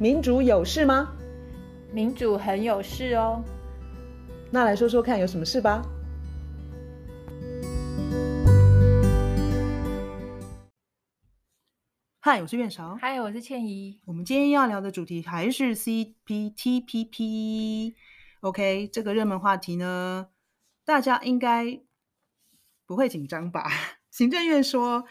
民主有事吗？民主很有事哦。那来说说看，有什么事吧？嗨，我是苑韶。嗨，我是倩怡。我们今天要聊的主题还是 CPTPP。OK，这个热门话题呢，大家应该不会紧张吧？行政院说。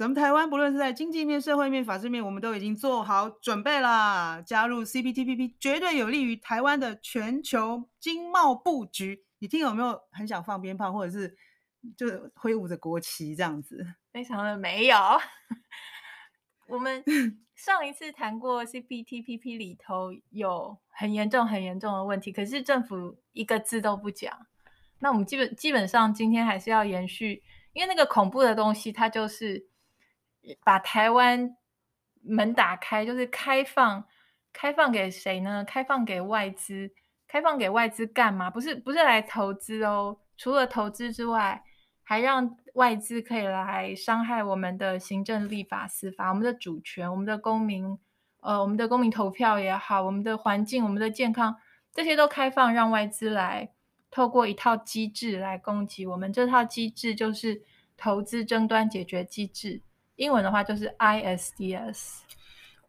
咱们台湾不论是在经济面、社会面、法治面，我们都已经做好准备了。加入 CPTPP 绝对有利于台湾的全球经贸布局。你听有没有很想放鞭炮，或者是就挥舞着国旗这样子？非常的没有。我们 上一次谈过 CPTPP 里头有很严重、很严重的问题，可是政府一个字都不讲。那我们基本基本上今天还是要延续，因为那个恐怖的东西，它就是。把台湾门打开，就是开放，开放给谁呢？开放给外资，开放给外资干嘛？不是不是来投资哦。除了投资之外，还让外资可以来伤害我们的行政、立法、司法，我们的主权，我们的公民，呃，我们的公民投票也好，我们的环境，我们的健康，这些都开放让外资来透过一套机制来攻击我们。这套机制就是投资争端解决机制。英文的话就是 ISDS。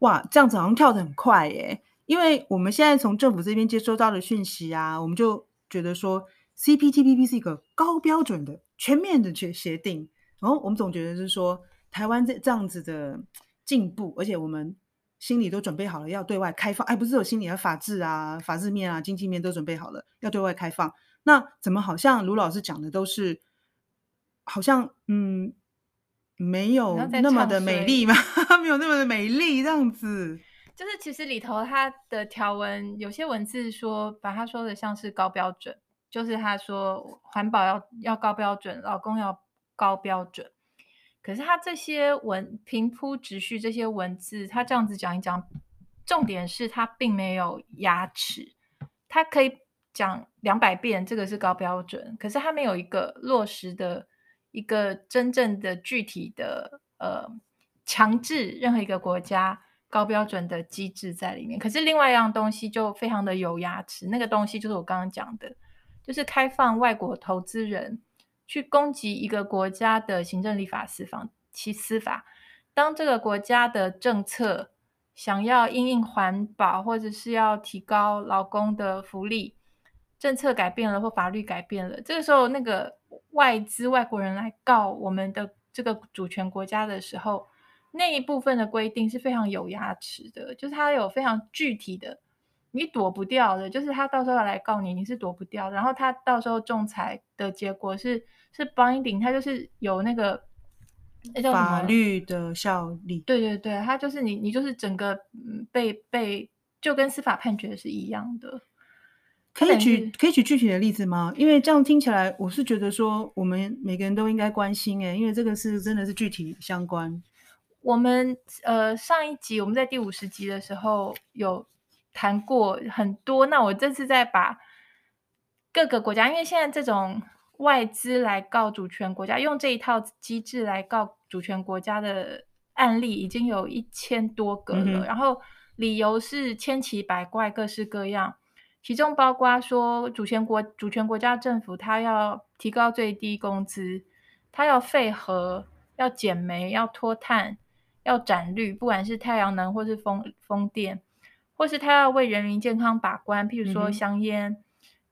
哇，这样子好像跳得很快耶！因为我们现在从政府这边接收到的讯息啊，我们就觉得说 CPTPP 是一个高标准的、全面的协协定。然后我们总觉得是说台湾这这样子的进步，而且我们心里都准备好了要对外开放。哎，不是有心理的法治啊、法治面啊、经济面都准备好了要对外开放。那怎么好像卢老师讲的都是好像嗯？没有那么的美丽吗？没有那么的美丽，这样子。就是其实里头它的条文有些文字说，把它说的像是高标准，就是他说环保要要高标准，老公要高标准。可是他这些文平铺直叙这些文字，他这样子讲一讲，重点是他并没有牙齿，他可以讲两百遍这个是高标准，可是他没有一个落实的。一个真正的具体的呃强制任何一个国家高标准的机制在里面，可是另外一样东西就非常的有牙齿，那个东西就是我刚刚讲的，就是开放外国投资人去攻击一个国家的行政、立法、司法其司法。当这个国家的政策想要因应环保，或者是要提高劳工的福利，政策改变了或法律改变了，这个时候那个。外资外国人来告我们的这个主权国家的时候，那一部分的规定是非常有牙齿的，就是它有非常具体的，你躲不掉的，就是他到时候要来告你，你是躲不掉。然后他到时候仲裁的结果是是 binding，他就是有那个法律的效力。对对对，他就是你你就是整个被被就跟司法判决是一样的。可以举可以举具体的例子吗？因为这样听起来，我是觉得说我们每个人都应该关心诶，因为这个是真的是具体相关。我们呃上一集我们在第五十集的时候有谈过很多，那我这次再把各个国家，因为现在这种外资来告主权国家，用这一套机制来告主权国家的案例已经有一千多个了，嗯、然后理由是千奇百怪，各式各样。其中包括说，主权国主权国家政府，它要提高最低工资，它要废核，要减煤，要脱碳，要展绿，不管是太阳能或是风风电，或是它要为人民健康把关，譬如说香烟，嗯、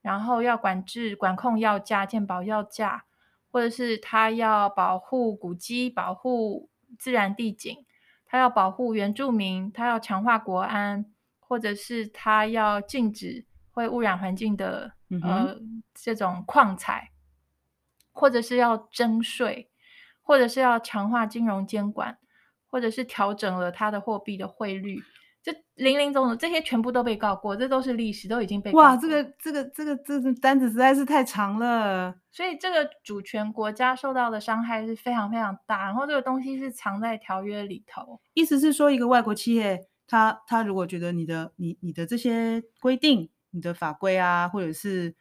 然后要管制管控药价、健保药价，或者是它要保护古迹、保护自然地景，它要保护原住民，它要强化国安，或者是他要禁止。会污染环境的呃这种矿采，或者是要征税，或者是要强化金融监管，或者是调整了它的货币的汇率，这林林总总这些全部都被告过，这都是历史，都已经被告过。哇，这个这个这个这个单子实在是太长了，所以这个主权国家受到的伤害是非常非常大，然后这个东西是藏在条约里头，意思是说一个外国企业，他他如果觉得你的你你的这些规定。你的法规啊，或者是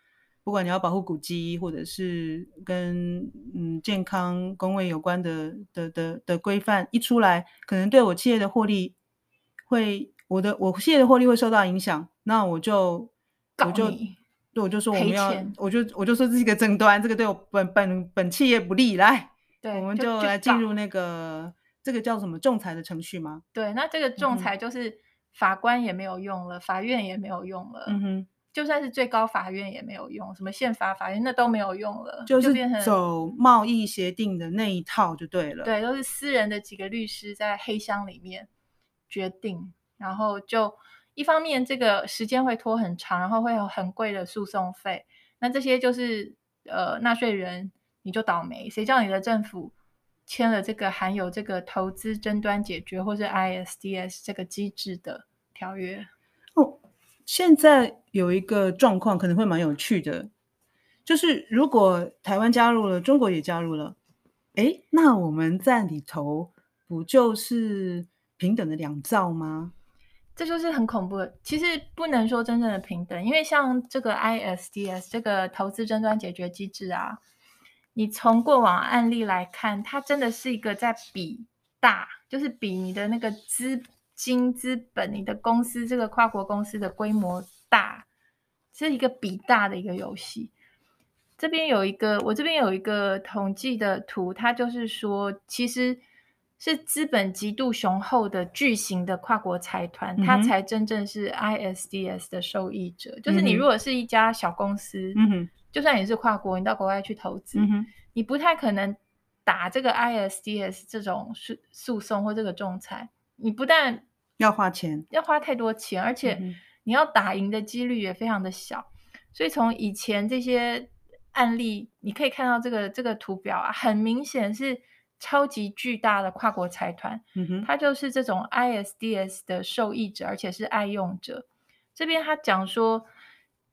不管你要保护古迹，或者是跟嗯健康工位有关的的的的规范一出来，可能对我企业的获利会我的我企业的获利会受到影响，那我就我就对，我就说我们要，我就我就说这是一个争端，这个对我本本本企业不利，来，对，我们就来进入那个这个叫什么仲裁的程序吗？对，那这个仲裁就是法官也没有用了，嗯、法院也没有用了，嗯哼，就算是最高法院也没有用，什么宪法法院那都没有用了，就是变成走贸易协定的那一套就对了，对，都是私人的几个律师在黑箱里面决定。然后就一方面，这个时间会拖很长，然后会有很贵的诉讼费。那这些就是呃，纳税人你就倒霉，谁叫你的政府签了这个含有这个投资争端解决或是 ISDS 这个机制的条约？哦，现在有一个状况可能会蛮有趣的，就是如果台湾加入了，中国也加入了，诶，那我们在里头不就是平等的两造吗？这就是很恐怖的。其实不能说真正的平等，因为像这个 ISDS 这个投资争端解决机制啊，你从过往案例来看，它真的是一个在比大，就是比你的那个资金资本，你的公司这个跨国公司的规模大，是一个比大的一个游戏。这边有一个，我这边有一个统计的图，它就是说，其实。是资本极度雄厚的巨型的跨国财团，嗯、它才真正是 ISDS 的受益者。嗯、就是你如果是一家小公司，嗯、就算你是跨国，你到国外去投资，嗯、你不太可能打这个 ISDS 这种诉诉讼或这个仲裁。你不但要花钱，要花太多钱，而且你要打赢的几率也非常的小。所以从以前这些案例，你可以看到这个这个图表啊，很明显是。超级巨大的跨国财团，它就是这种 ISDS 的受益者，而且是爱用者。这边他讲说，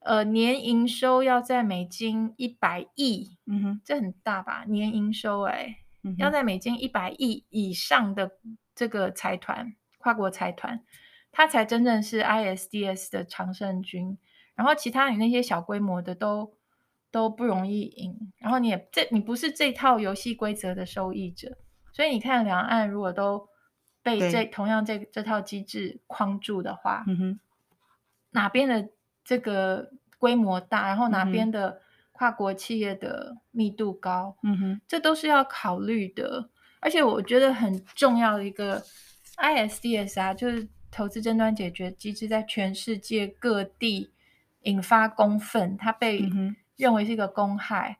呃，年营收要在美金一百亿，嗯哼，这很大吧？年营收哎，嗯、要在美金一百亿以上的这个财团，跨国财团，它才真正是 ISDS 的常胜军。然后其他你那些小规模的都。都不容易赢，然后你也这你不是这套游戏规则的受益者，所以你看两岸如果都被这同样这这套机制框住的话，嗯哼，哪边的这个规模大，然后哪边的跨国企业的密度高，嗯哼，这都是要考虑的。而且我觉得很重要的一个 ISDS 啊，就是投资争端解决机制，在全世界各地引发公愤，它被、嗯认为是一个公害，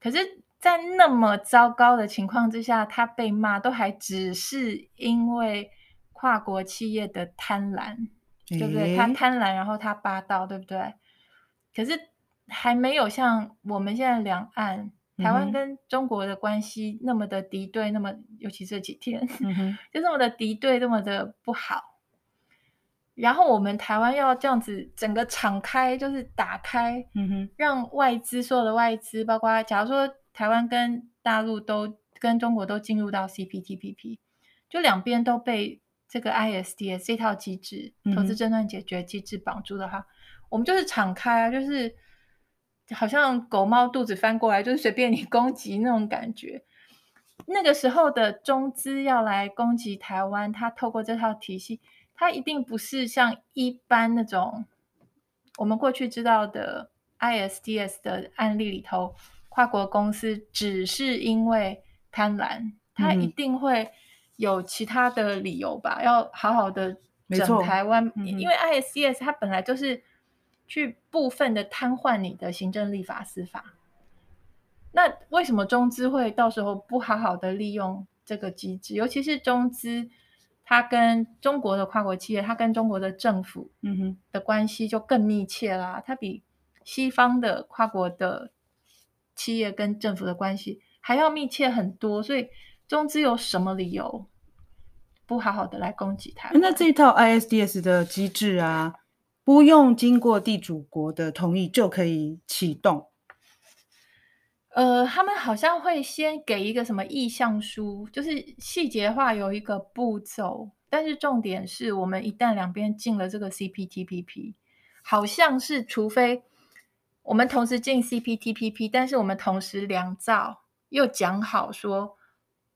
可是，在那么糟糕的情况之下，它被骂都还只是因为跨国企业的贪婪，欸、对不对？他贪婪，然后他霸道，对不对？可是还没有像我们现在两岸，台湾跟中国的关系那么的敌对，嗯、那么尤其这几天，就这么的敌对，那么的不好。然后我们台湾要这样子整个敞开，就是打开，嗯哼，让外资所有的外资，包括假如说台湾跟大陆都跟中国都进入到 CPTPP，就两边都被这个 ISDS 这套机制，投资争端解决机制绑住的话，嗯、我们就是敞开啊，就是好像狗猫肚子翻过来，就是随便你攻击那种感觉。那个时候的中资要来攻击台湾，它透过这套体系。它一定不是像一般那种我们过去知道的 ISDS 的案例里头，跨国公司只是因为贪婪，它一定会有其他的理由吧？嗯、要好好的整台湾，嗯、因为 ISDS 它本来就是去部分的瘫痪你的行政、立法、司法。那为什么中资会到时候不好好的利用这个机制？尤其是中资。它跟中国的跨国企业，它跟中国的政府，嗯哼，的关系就更密切啦。它比西方的跨国的企业跟政府的关系还要密切很多。所以中资有什么理由不好好的来攻击它？那这一套 ISDS 的机制啊，不用经过地主国的同意就可以启动。呃，他们好像会先给一个什么意向书，就是细节化有一个步骤，但是重点是我们一旦两边进了这个 CPTPP，好像是除非我们同时进 CPTPP，但是我们同时两造又讲好说，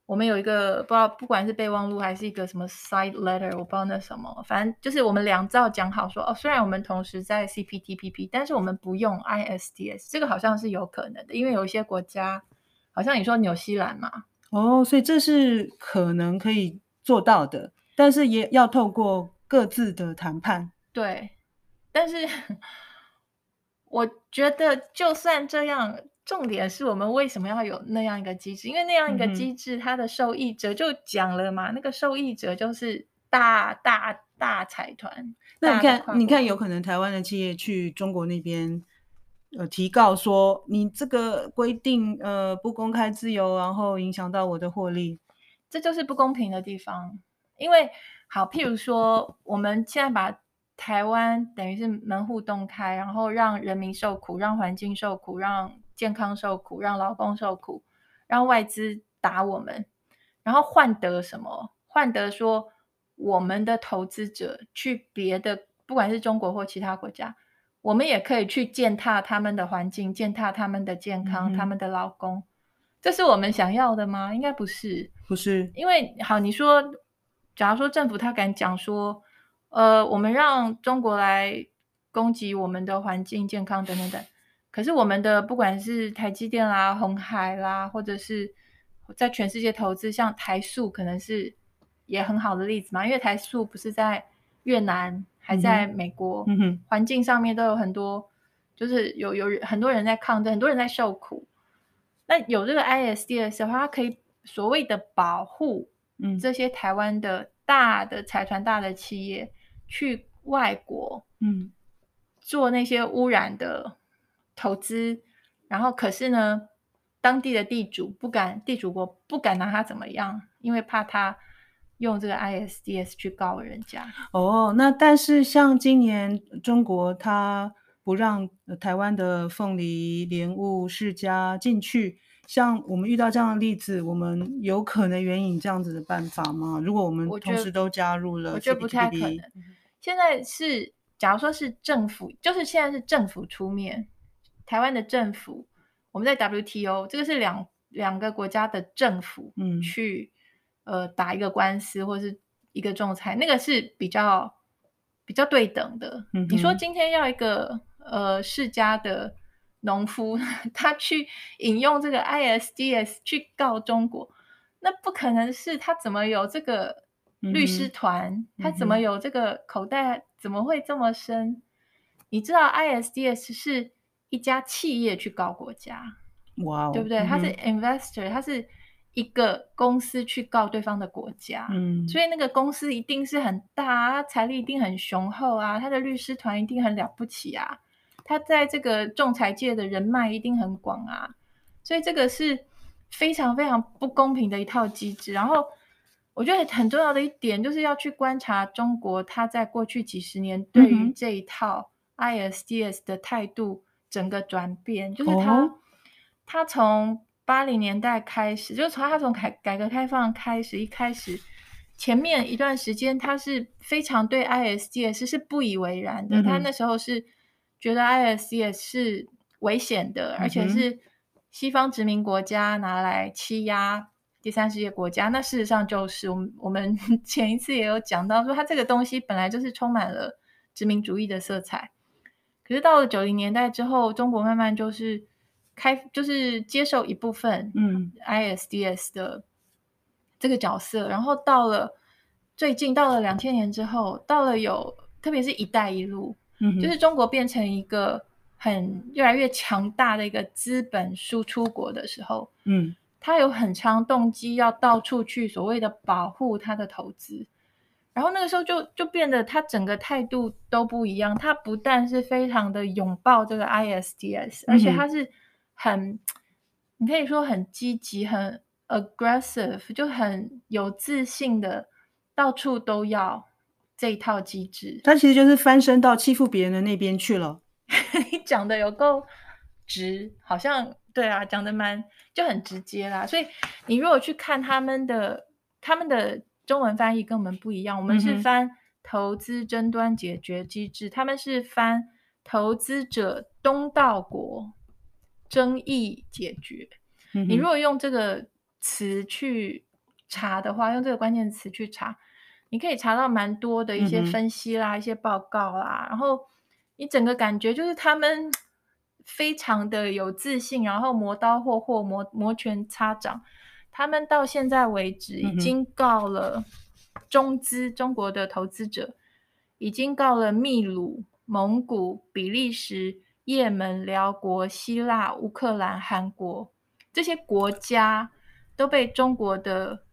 我们有一个不知道，不管是备忘录还是一个什么 side letter，我不知道那什么，反正就是我们两造讲好说，哦，虽然我们同时在 CPTPP，但是我们不用 ISDS，这个好像是有可能的，因为有一些国家，好像你说纽西兰嘛，哦，所以这是可能可以做到的，但是也要透过各自的谈判。对，但是 我觉得就算这样。重点是我们为什么要有那样一个机制？因为那样一个机制，它的受益者就讲了嘛，嗯、那个受益者就是大大大财团。那你看，你看，有可能台湾的企业去中国那边，呃，提告说你这个规定，呃，不公开自由，然后影响到我的获利，这就是不公平的地方。因为好，譬如说，我们现在把台湾等于是门户洞开，然后让人民受苦，让环境受苦，让健康受苦，让劳工受苦，让外资打我们，然后换得什么？换得说我们的投资者去别的，不管是中国或其他国家，我们也可以去践踏他们的环境，践踏他们的健康，嗯、他们的劳工，这是我们想要的吗？应该不是，不是。因为好，你说，假如说政府他敢讲说，呃，我们让中国来攻击我们的环境、健康等等等。可是我们的不管是台积电啦、红海啦，或者是在全世界投资，像台塑可能是也很好的例子嘛。因为台塑不是在越南，还在美国，嗯哼，环境上面都有很多，就是有有很多人在抗争，很多人在受苦。那有这个 ISDS 的话，它可以所谓的保护，嗯，这些台湾的大的财团、大的企业去外国，嗯，做那些污染的。投资，然后可是呢，当地的地主不敢，地主国不敢拿他怎么样，因为怕他用这个 ISDS 去告人家。哦，那但是像今年中国他不让台湾的凤梨、莲雾、释迦进去，像我们遇到这样的例子，我们有可能援引这样子的办法吗？如果我们同时都加入了，我觉得不太可能。现在是，假如说是政府，就是现在是政府出面。台湾的政府，我们在 WTO，这个是两两个国家的政府，嗯，去呃打一个官司或是一个仲裁，那个是比较比较对等的。嗯、你说今天要一个呃世家的农夫，他去引用这个 ISDS 去告中国，那不可能是他怎么有这个律师团？嗯、他怎么有这个口袋？怎么会这么深？你知道 ISDS 是？一家企业去告国家，哇对不对？他是 investor，他、嗯、是一个公司去告对方的国家，嗯，所以那个公司一定是很大，他财力一定很雄厚啊，他的律师团一定很了不起啊，他在这个仲裁界的人脉一定很广啊，所以这个是非常非常不公平的一套机制。然后我觉得很重要的一点就是要去观察中国，他在过去几十年对于这一套 ISDS 的态度。整个转变就是他，哦、他从八零年代开始，就是从他从改改革开放开始，一开始前面一段时间，他是非常对 ISDS 是不以为然的。他那时候是觉得 ISDS 是危险的，而且是西方殖民国家拿来欺压第三世界国家。那事实上就是我们我们 前一次也有讲到说，他这个东西本来就是充满了殖民主义的色彩。可是到了九零年代之后，中国慢慢就是开，就是接受一部分嗯 ISDS 的这个角色，嗯、然后到了最近到了两千年之后，到了有特别是一带一路，嗯，就是中国变成一个很越来越强大的一个资本输出国的时候，嗯，他有很强动机要到处去所谓的保护他的投资。然后那个时候就就变得他整个态度都不一样，他不但是非常的拥抱这个 ISDS，而且他是很，嗯、你可以说很积极、很 aggressive，就很有自信的，到处都要这一套机制。他其实就是翻身到欺负别人的那边去了。你讲的有够直，好像对啊，讲的蛮就很直接啦。所以你如果去看他们的他们的。中文翻译跟我们不一样，我们是翻投资争端解决机制，嗯、他们是翻投资者东道国争议解决。嗯、你如果用这个词去查的话，用这个关键词去查，你可以查到蛮多的一些分析啦、嗯、一些报告啦，然后你整个感觉就是他们非常的有自信，然后磨刀霍霍、磨磨拳擦掌。他们到现在为止已经告了中资、嗯、中国的投资者，已经告了秘鲁、蒙古、比利时、也门、辽国、希腊、乌克兰、韩国这些国家都被中国的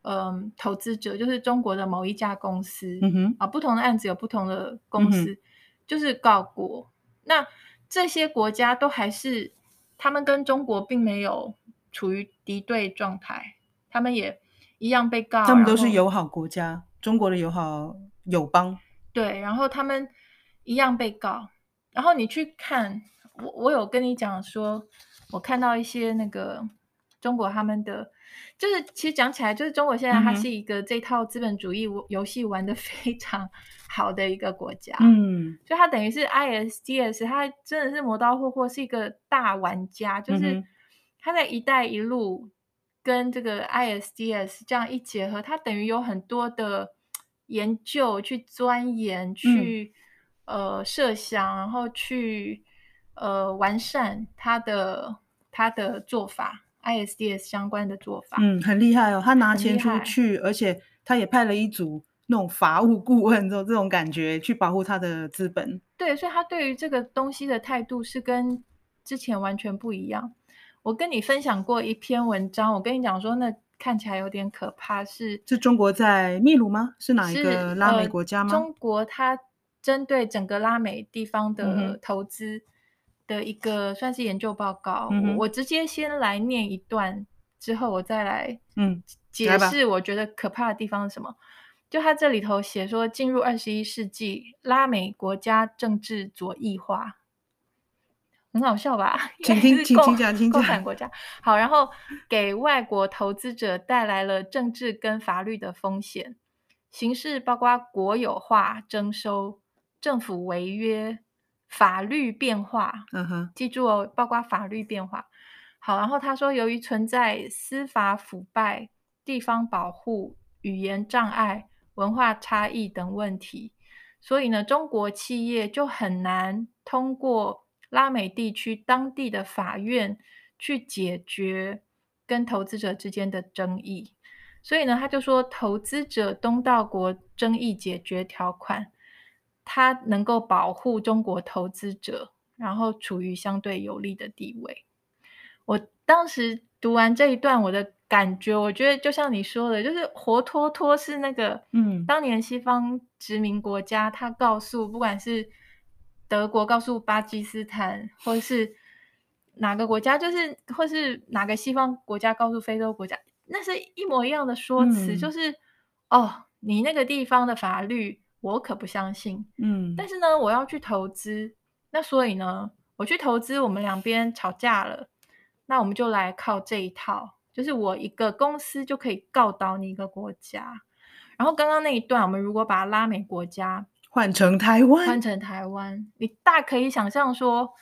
嗯投资者，就是中国的某一家公司、啊，不同的案子有不同的公司，嗯、就是告过。那这些国家都还是他们跟中国并没有。处于敌对状态，他们也一样被告。他们都是友好国家，中国的友好友邦。对，然后他们一样被告。然后你去看，我我有跟你讲说，我看到一些那个中国他们的，就是其实讲起来，就是中国现在它是一个这套资本主义游戏玩的 非常好的一个国家。嗯，就它等于是 ISDS，它真的是磨刀霍霍，是一个大玩家，就是。嗯他在“一带一路”跟这个 ISDS 这样一结合，他等于有很多的研究去钻研、去、嗯、呃设想，然后去呃完善他的他的做法，ISDS 相关的做法。嗯，很厉害哦，他拿钱出去，而且他也派了一组那种法务顾问，这种这种感觉去保护他的资本。对，所以他对于这个东西的态度是跟之前完全不一样。我跟你分享过一篇文章，我跟你讲说，那看起来有点可怕，是是中国在秘鲁吗？是哪一个拉美国家吗？呃、中国它针对整个拉美地方的投资的一个算是研究报告。嗯、我我直接先来念一段，之后我再来嗯解释我觉得可怕的地方是什么。嗯、就他这里头写说，进入二十一世纪，拉美国家政治左翼化。很好笑吧？请听，请听讲，请讲。共产国家好，然后给外国投资者带来了政治跟法律的风险，形式包括国有化、征收、政府违约、法律变化。嗯哼，记住哦，包括法律变化。好，然后他说，由于存在司法腐败、地方保护、语言障碍、文化差异等问题，所以呢，中国企业就很难通过。拉美地区当地的法院去解决跟投资者之间的争议，所以呢，他就说，投资者东道国争议解决条款，它能够保护中国投资者，然后处于相对有利的地位。我当时读完这一段，我的感觉，我觉得就像你说的，就是活脱脱是那个，嗯，当年西方殖民国家，他告诉不管是。德国告诉巴基斯坦，或是哪个国家，就是或是哪个西方国家告诉非洲国家，那是一模一样的说辞，嗯、就是哦，你那个地方的法律我可不相信，嗯，但是呢，我要去投资，那所以呢，我去投资，我们两边吵架了，那我们就来靠这一套，就是我一个公司就可以告倒你一个国家，然后刚刚那一段，我们如果把拉美国家。换成台湾，换成台湾，你大可以想象说，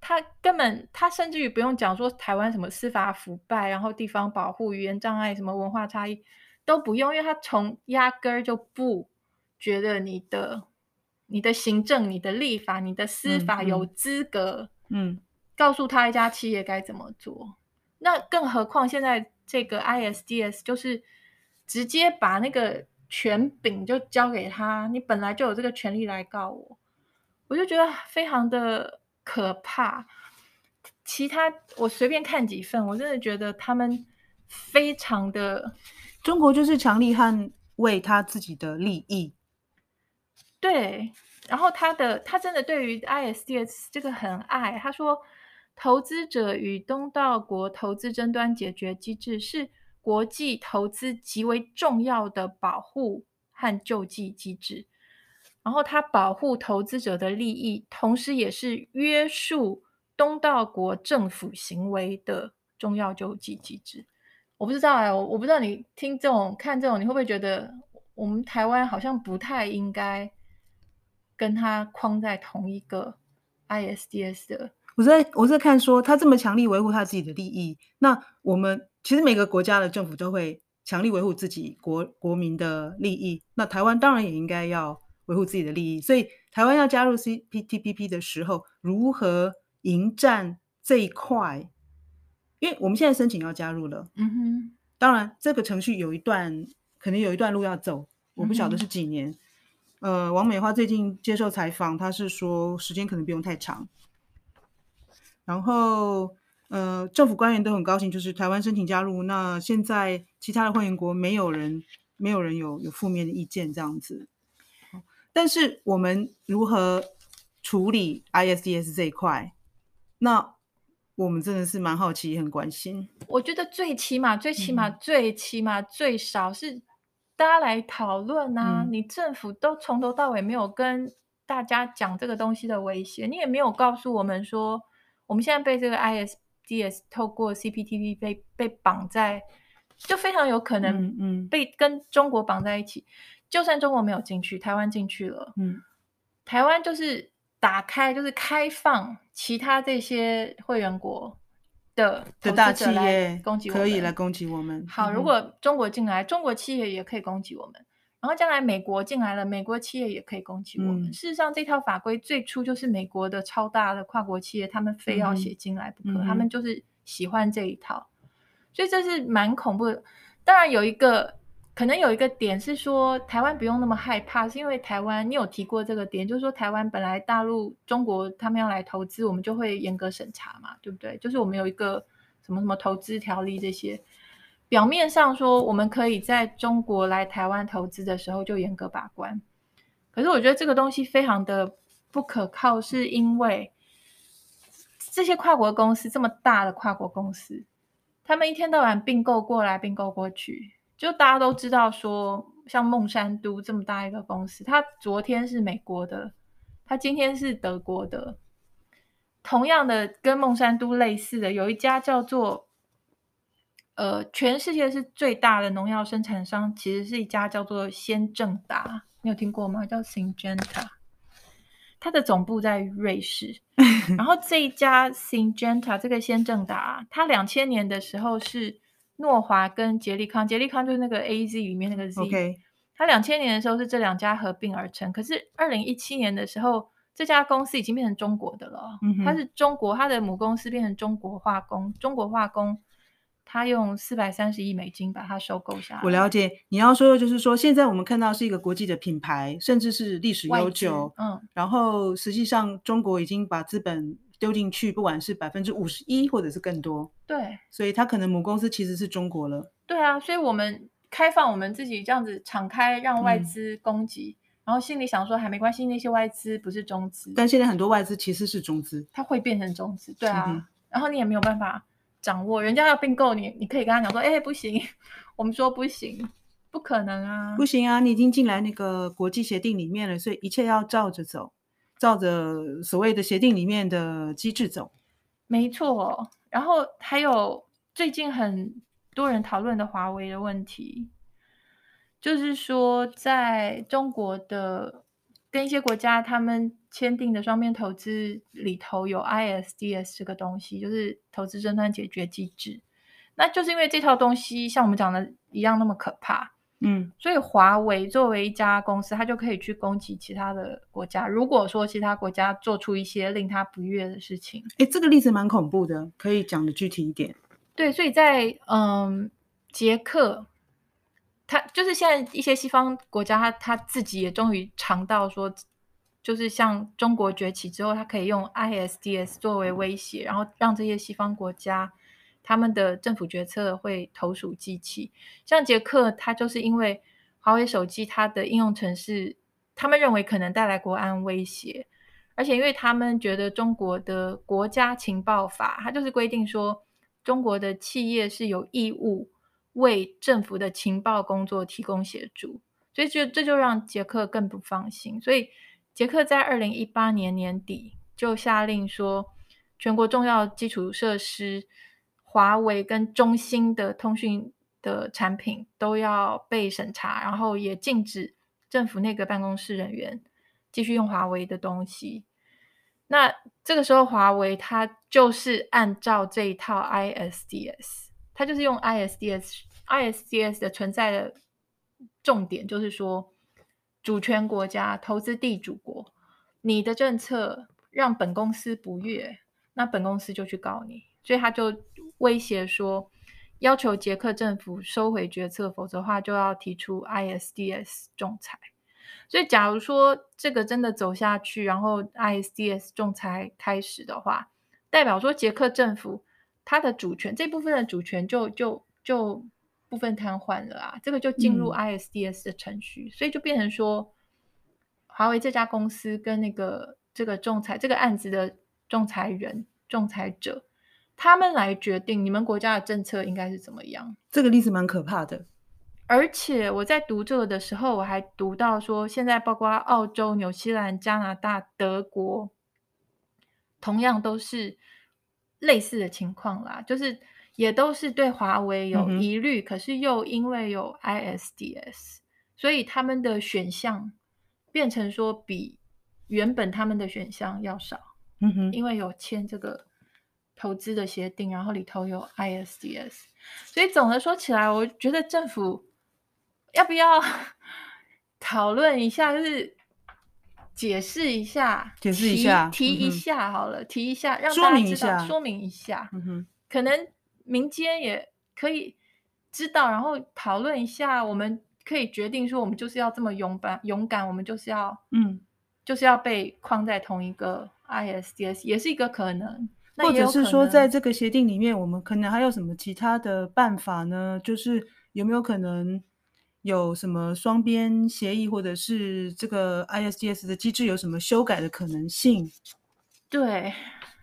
他根本他甚至于不用讲说台湾什么司法腐败，然后地方保护、语言障碍、什么文化差异都不用，因为他从压根儿就不觉得你的、你的行政、你的立法、你的司法有资格，嗯，告诉他一家企业该怎么做。那更何况现在这个 ISDS 就是直接把那个。权柄就交给他，你本来就有这个权利来告我，我就觉得非常的可怕。其他我随便看几份，我真的觉得他们非常的，中国就是强力捍卫他自己的利益。对，然后他的他真的对于 ISDS 这个很爱，他说投资者与东道国投资争端解决机制是。国际投资极为重要的保护和救济机制，然后它保护投资者的利益，同时也是约束东道国政府行为的重要救济机制。我不知道哎，我我不知道你听这种看这种，你会不会觉得我们台湾好像不太应该跟他框在同一个 ISDS 的？我在我在看说他这么强力维护他自己的利益，那我们。其实每个国家的政府都会强力维护自己国国民的利益，那台湾当然也应该要维护自己的利益。所以，台湾要加入 CPTPP 的时候，如何迎战这一块？因为我们现在申请要加入了，嗯哼，当然这个程序有一段，可能有一段路要走，我不晓得是几年。嗯、呃，王美花最近接受采访，她是说时间可能不用太长。然后，呃，政府官员都很高兴，就是台湾申请加入，那现在其他的会员国没有人，没有人有有负面的意见这样子。但是我们如何处理 ISDS 这一块？那我们真的是蛮好奇，也很关心。我觉得最起码、最起码、最起码最少是大家来讨论啊！嗯、你政府都从头到尾没有跟大家讲这个东西的威胁，你也没有告诉我们说，我们现在被这个 ISDS 透过 CPTPP 被被绑在，就非常有可能嗯被跟中国绑在一起。嗯嗯、就算中国没有进去，台湾进去了，嗯，台湾就是。打开就是开放，其他这些会员国的的大企业攻击可以来攻击我们。好，如果中国进来，中国企业也可以攻击我们。然后将来美国进来了，美国企业也可以攻击我们。嗯、事实上，这套法规最初就是美国的超大的跨国企业，他们非要写进来不可，嗯、他们就是喜欢这一套，所以这是蛮恐怖的。当然有一个。可能有一个点是说，台湾不用那么害怕，是因为台湾你有提过这个点，就是说台湾本来大陆中国他们要来投资，我们就会严格审查嘛，对不对？就是我们有一个什么什么投资条例这些，表面上说我们可以在中国来台湾投资的时候就严格把关，可是我觉得这个东西非常的不可靠，是因为这些跨国公司这么大的跨国公司，他们一天到晚并购过来并购过去。就大家都知道说，像孟山都这么大一个公司，它昨天是美国的，它今天是德国的。同样的，跟孟山都类似的，有一家叫做，呃，全世界是最大的农药生产商，其实是一家叫做先正达，你有听过吗？叫 Syngenta，它的总部在瑞士。然后这一家 Syngenta 这个先正达，它两千年的时候是。诺华跟杰利康，杰利康就是那个 A Z 里面那个 Z。它两千年的时候是这两家合并而成，可是二零一七年的时候，这家公司已经变成中国的了。嗯，它是中国，它的母公司变成中国化工，中国化工，它用四百三十亿美金把它收购下来。我了解你要说的就是说，现在我们看到是一个国际的品牌，甚至是历史悠久。嗯，然后实际上中国已经把资本。丢进去，不管是百分之五十一，或者是更多，对，所以他可能母公司其实是中国了。对啊，所以我们开放我们自己这样子敞开，让外资攻击，嗯、然后心里想说还没关系，那些外资不是中资。但现在很多外资其实是中资，它会变成中资，对啊。嗯、然后你也没有办法掌握，人家要并购你，你可以跟他讲说，哎，不行，我们说不行，不可能啊，不行啊，你已经进来那个国际协定里面了，所以一切要照着走。照着所谓的协定里面的机制走，没错。然后还有最近很多人讨论的华为的问题，就是说在中国的跟一些国家他们签订的双边投资里头有 ISDS 这个东西，就是投资争端解决机制。那就是因为这套东西像我们讲的一样那么可怕。嗯，所以华为作为一家公司，它就可以去攻击其他的国家。如果说其他国家做出一些令他不悦的事情，诶，这个例子蛮恐怖的，可以讲的具体一点。对，所以在嗯，捷克，他就是现在一些西方国家，他他自己也终于尝到说，就是像中国崛起之后，他可以用 ISDS 作为威胁，然后让这些西方国家。他们的政府决策会投鼠忌器，像捷克，它就是因为华为手机它的应用程式，他们认为可能带来国安威胁，而且因为他们觉得中国的国家情报法，它就是规定说中国的企业是有义务为政府的情报工作提供协助，所以就这就让捷克更不放心，所以捷克在二零一八年年底就下令说，全国重要基础设施。华为跟中兴的通讯的产品都要被审查，然后也禁止政府内阁办公室人员继续用华为的东西。那这个时候，华为它就是按照这一套 ISDS，它就是用 ISDS ISDS 的存在的重点就是说，主权国家、投资地主国，你的政策让本公司不悦，那本公司就去告你，所以他就威胁说，要求捷克政府收回决策，否则的话就要提出 ISDS 仲裁。所以，假如说这个真的走下去，然后 ISDS 仲裁开始的话，代表说捷克政府它的主权这部分的主权就就就部分瘫痪了啊，这个就进入 ISDS 的程序，嗯、所以就变成说，华为这家公司跟那个这个仲裁这个案子的仲裁人、仲裁者。他们来决定你们国家的政策应该是怎么样？这个例子蛮可怕的。而且我在读这个的时候，我还读到说，现在包括澳洲、纽西兰、加拿大、德国，同样都是类似的情况啦，就是也都是对华为有疑虑，嗯、可是又因为有 ISDS，所以他们的选项变成说比原本他们的选项要少。嗯哼，因为有签这个。投资的协定，然后里头有 ISDS，所以总的说起来，我觉得政府要不要 讨论一下，就是解释一下，解释一下，提，提一下好了，嗯、提一下，让大家知道，说明一下，嗯哼，可能民间也可以知道，然后讨论一下，我们可以决定说，我们就是要这么勇敢，勇敢，我们就是要，嗯，就是要被框在同一个 ISDS，也是一个可能。或者是说，在这个协定里面，我们可能还有什么其他的办法呢？就是有没有可能有什么双边协议，或者是这个 ISDS 的机制有什么修改的可能性？对，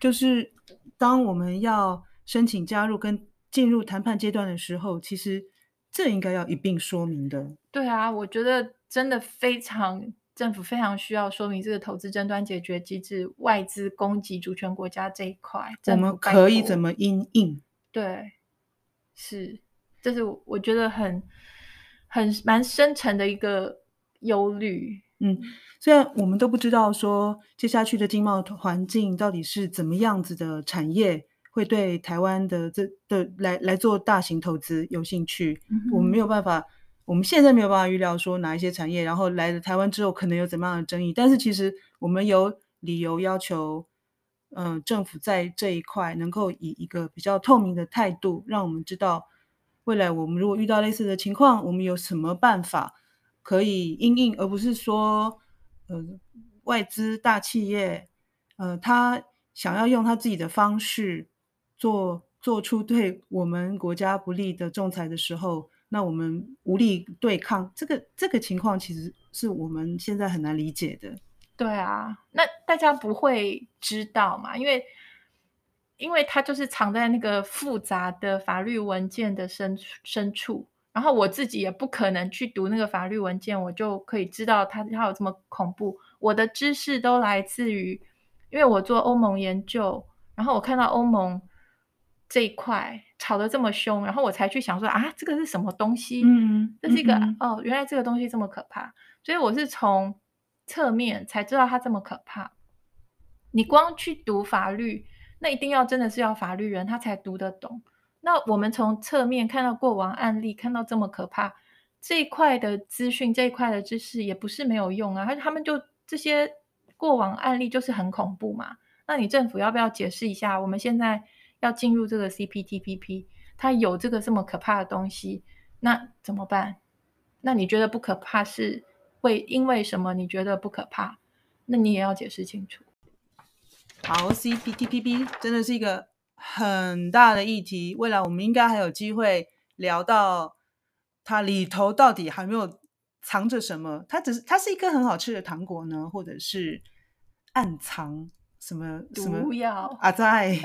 就是当我们要申请加入跟进入谈判阶段的时候，其实这应该要一并说明的。对啊，我觉得真的非常。政府非常需要说明这个投资争端解决机制，外资攻击主权国家这一块，我们可以怎么因应？对，是，这是我觉得很很蛮深沉的一个忧虑。嗯，虽然我们都不知道说接下去的经贸环境到底是怎么样子的，产业会对台湾的这的来来做大型投资有兴趣，嗯、我们没有办法。我们现在没有办法预料说哪一些产业，然后来了台湾之后可能有怎么样的争议。但是其实我们有理由要求，嗯、呃，政府在这一块能够以一个比较透明的态度，让我们知道未来我们如果遇到类似的情况，我们有什么办法可以应应，而不是说，呃，外资大企业，呃，他想要用他自己的方式做做出对我们国家不利的仲裁的时候。那我们无力对抗这个这个情况，其实是我们现在很难理解的。对啊，那大家不会知道嘛？因为因为它就是藏在那个复杂的法律文件的深深处，然后我自己也不可能去读那个法律文件，我就可以知道它它有这么恐怖。我的知识都来自于，因为我做欧盟研究，然后我看到欧盟这一块。吵得这么凶，然后我才去想说啊，这个是什么东西？嗯，这是一个、嗯、哦，原来这个东西这么可怕，所以我是从侧面才知道它这么可怕。你光去读法律，那一定要真的是要法律人他才读得懂。那我们从侧面看到过往案例，看到这么可怕这一块的资讯，这一块的知识也不是没有用啊。他们就这些过往案例就是很恐怖嘛。那你政府要不要解释一下？我们现在。要进入这个 CPTPP，它有这个这么可怕的东西，那怎么办？那你觉得不可怕是会因为什么？你觉得不可怕？那你也要解释清楚。好，CPTPP 真的是一个很大的议题，未来我们应该还有机会聊到它里头到底还没有藏着什么？它只是它是一个很好吃的糖果呢，或者是暗藏？什么什么毒药啊？在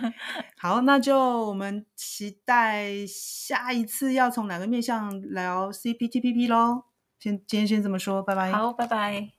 好，那就我们期待下一次要从哪个面向聊 CPTPP 喽。先今天先这么说，拜拜。好，拜拜。